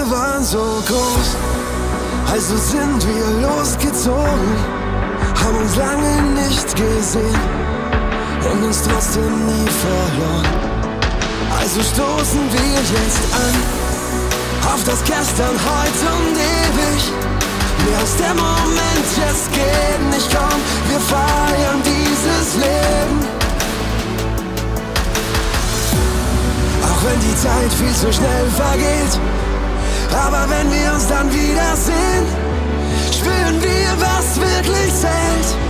Träume waren so groß, also sind wir losgezogen, haben uns lange nicht gesehen und uns trotzdem nie verloren. Also stoßen wir jetzt an auf das Gestern, heute und ewig. Mir aus dem Moment jetzt geht nicht kaum, wir feiern dieses Leben. Auch wenn die Zeit viel zu schnell vergeht aber wenn wir uns dann wiedersehen, spüren wir, was wirklich zählt.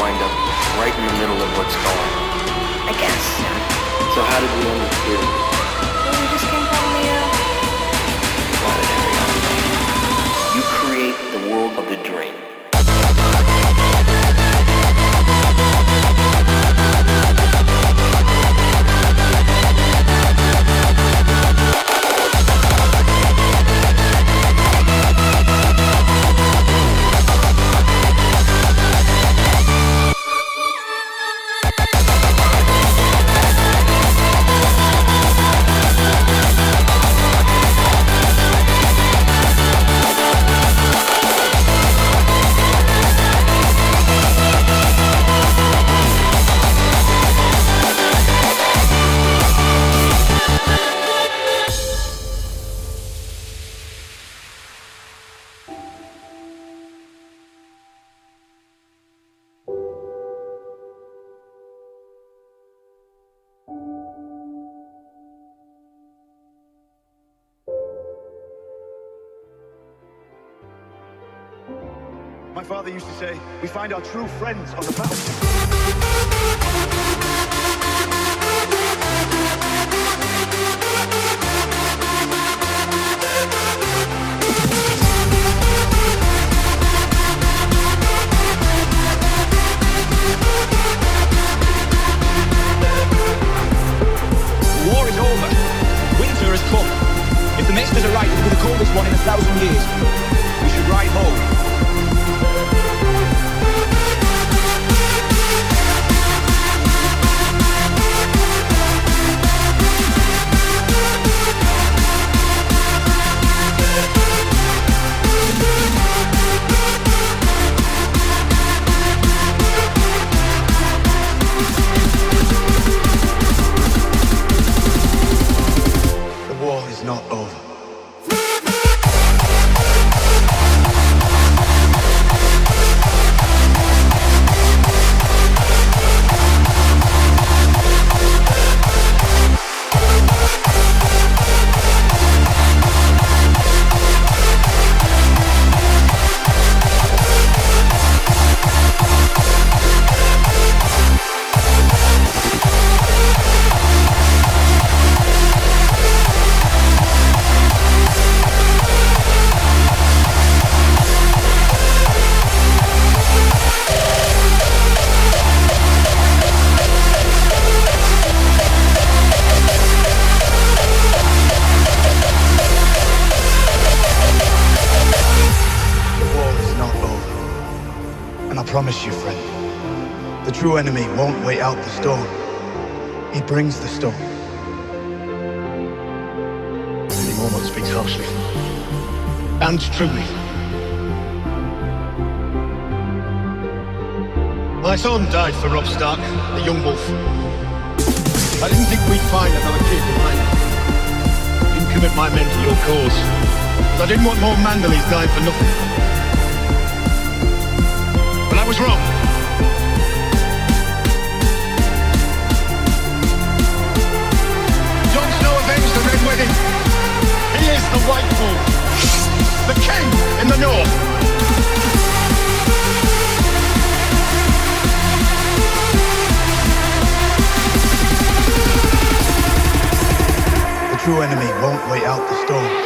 Wind up right in the middle of what's going on. I guess. So how did we end up here? Well, we just came from the, uh, You create the world of the dream. Our true friends on the promise you, friend, the true enemy won't wait out the storm. He brings the storm. Any moment speaks harshly and truly. My son died for Robb Stark, the young wolf. I didn't think we'd find another kid behind us. Didn't commit my men to your cause. I didn't want more Manderlys dying for nothing. I was wrong. Jon Snow avenged the Red Wedding. He is the White Wolf. The king in the north. The true enemy won't wait out the storm.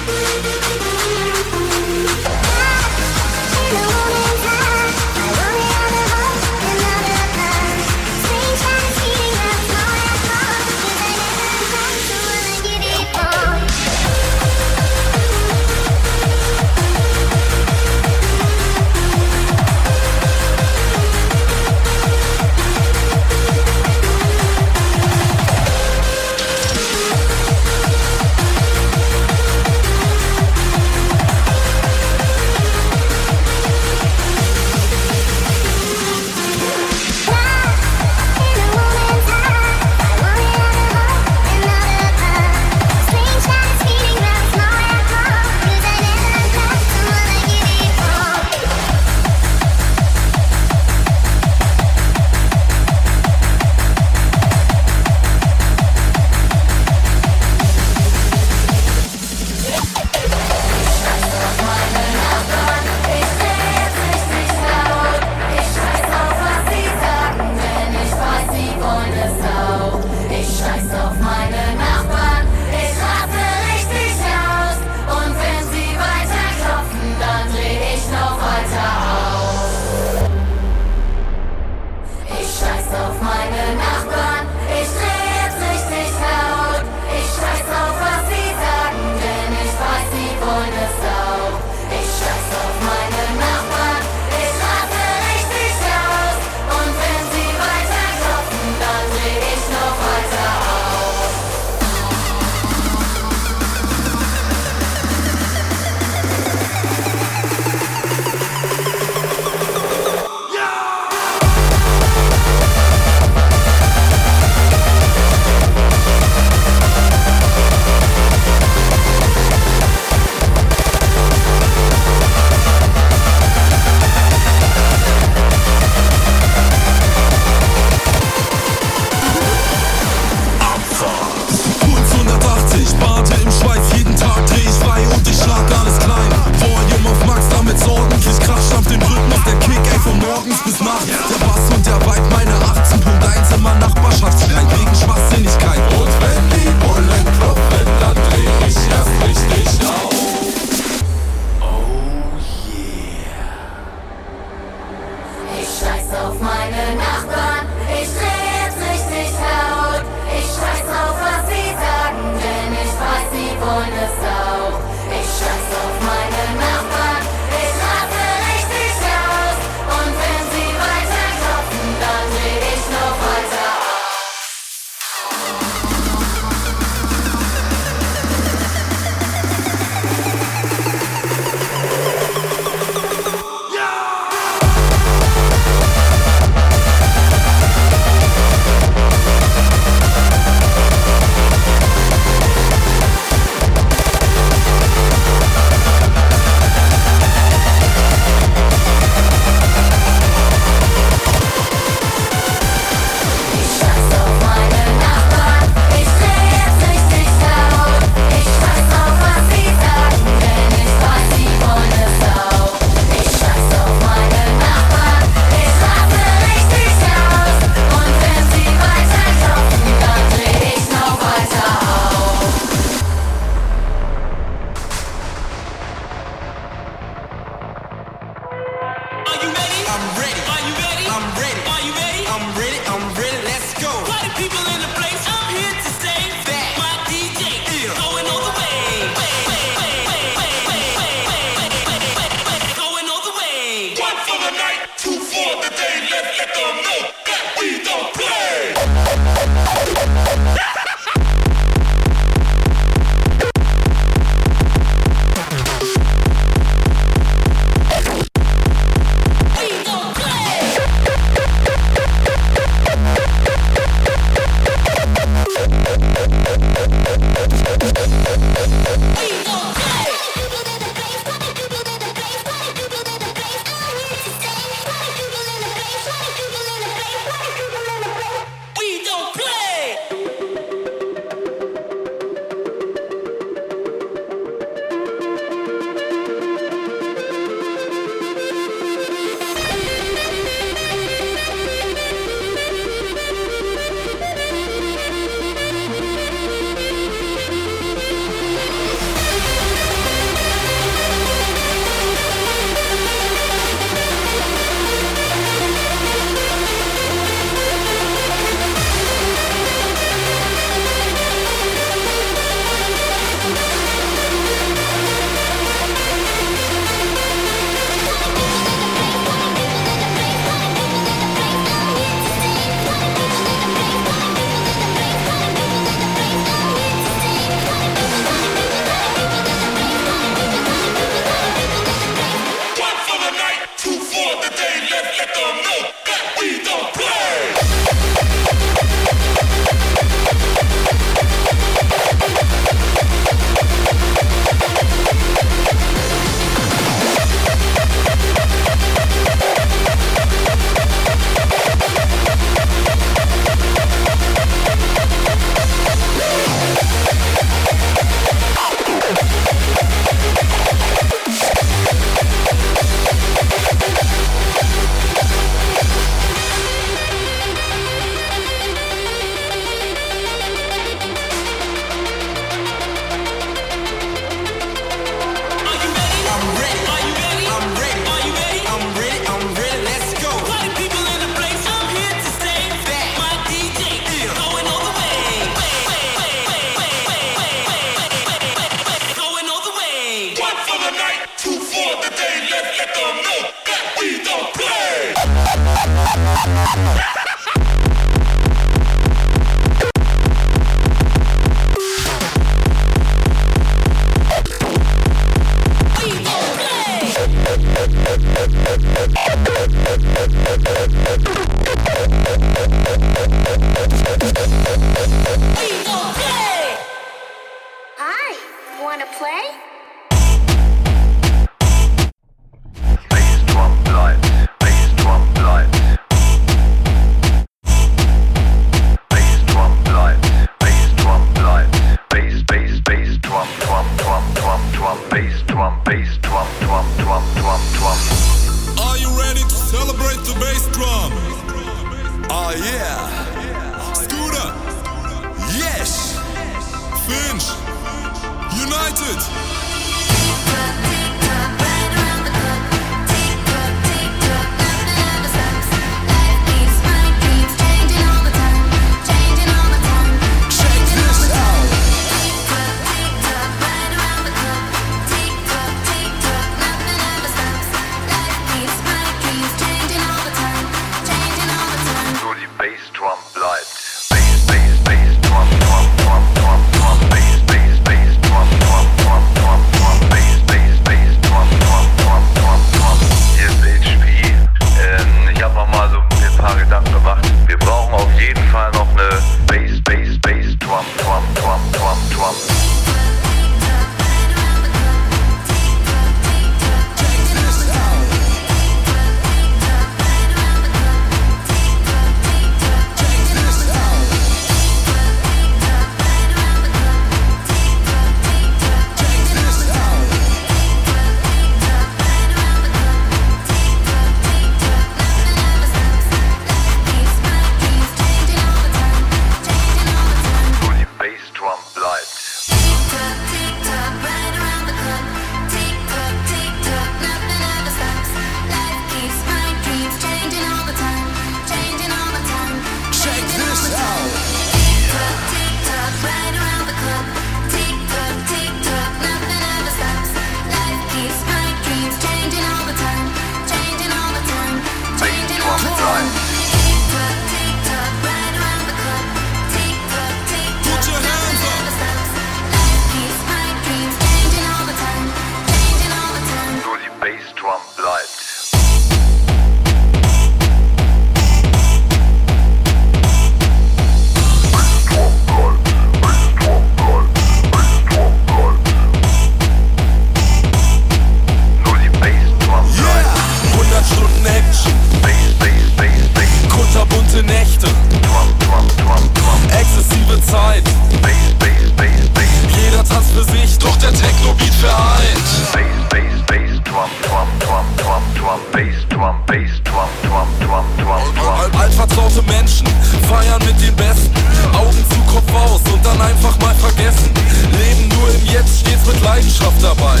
Drum, Bass, Drum, Drum, Drum, Drum, Drum. Altvertraute Menschen feiern mit den Besten. Augen zu Kopf aus und dann einfach mal vergessen. Leben nur im Jetzt, stets mit Leidenschaft dabei.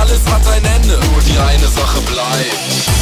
Alles hat ein Ende, nur die eine Sache bleibt.